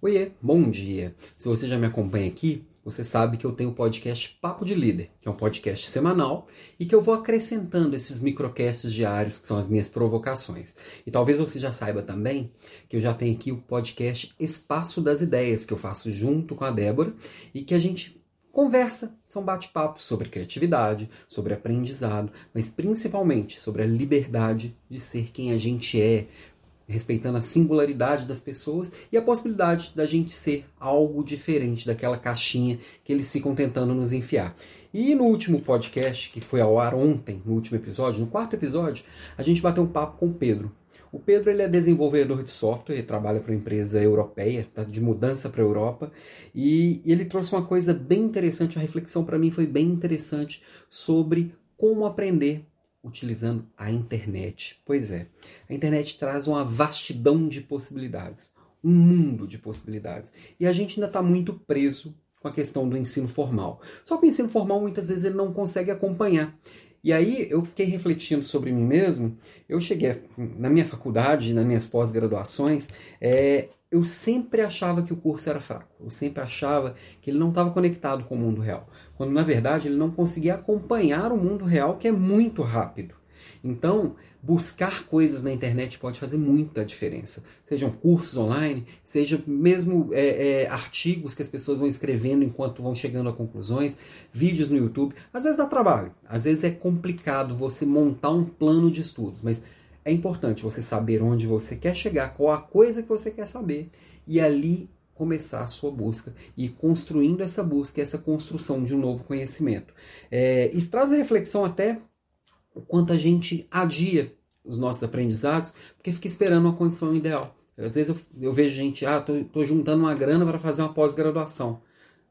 Oiê, bom dia! Se você já me acompanha aqui, você sabe que eu tenho o podcast Papo de Líder, que é um podcast semanal e que eu vou acrescentando esses microcasts diários, que são as minhas provocações. E talvez você já saiba também que eu já tenho aqui o podcast Espaço das Ideias, que eu faço junto com a Débora e que a gente conversa, são bate-papos sobre criatividade, sobre aprendizado, mas principalmente sobre a liberdade de ser quem a gente é, respeitando a singularidade das pessoas e a possibilidade da gente ser algo diferente daquela caixinha que eles ficam tentando nos enfiar. E no último podcast, que foi ao ar ontem, no último episódio, no quarto episódio, a gente bateu um papo com o Pedro. O Pedro ele é desenvolvedor de software, ele trabalha para uma empresa europeia, está de mudança para a Europa, e ele trouxe uma coisa bem interessante, a reflexão para mim foi bem interessante sobre como aprender utilizando a internet. Pois é, a internet traz uma vastidão de possibilidades, um mundo de possibilidades. E a gente ainda está muito preso com a questão do ensino formal. Só que o ensino formal muitas vezes ele não consegue acompanhar. E aí eu fiquei refletindo sobre mim mesmo. Eu cheguei na minha faculdade, nas minhas pós-graduações, é, eu sempre achava que o curso era fraco. Eu sempre achava que ele não estava conectado com o mundo real. Quando na verdade ele não conseguia acompanhar o mundo real, que é muito rápido. Então, buscar coisas na internet pode fazer muita diferença. Sejam cursos online, seja mesmo é, é, artigos que as pessoas vão escrevendo enquanto vão chegando a conclusões, vídeos no YouTube. Às vezes dá trabalho, às vezes é complicado você montar um plano de estudos, mas é importante você saber onde você quer chegar, qual a coisa que você quer saber e ali começar a sua busca e construindo essa busca, essa construção de um novo conhecimento. É, e traz a reflexão até o quanto a gente adia os nossos aprendizados porque fica esperando uma condição ideal. Às vezes eu, eu vejo gente, ah, tô, juntando uma grana para fazer uma pós-graduação.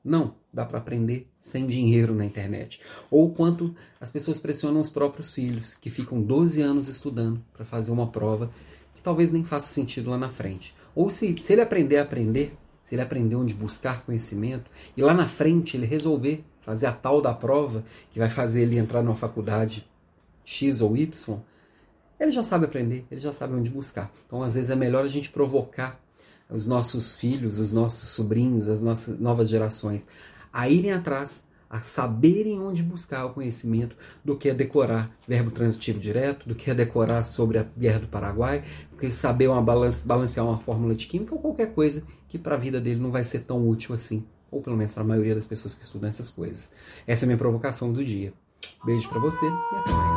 Não, dá para aprender sem dinheiro na internet. Ou quanto as pessoas pressionam os próprios filhos, que ficam 12 anos estudando para fazer uma prova que talvez nem faça sentido lá na frente. Ou se, se ele aprender a aprender, se ele aprender onde buscar conhecimento, e lá na frente ele resolver fazer a tal da prova que vai fazer ele entrar numa faculdade X ou Y, ele já sabe aprender, ele já sabe onde buscar. Então, às vezes, é melhor a gente provocar os nossos filhos, os nossos sobrinhos, as nossas novas gerações a irem atrás, a saberem onde buscar o conhecimento do que a decorar verbo transitivo direto, do que a decorar sobre a guerra do Paraguai, do que saber uma balance, balancear uma fórmula de química ou qualquer coisa que para a vida dele não vai ser tão útil assim, ou pelo menos para a maioria das pessoas que estudam essas coisas. Essa é a minha provocação do dia. Beijo para você e até mais.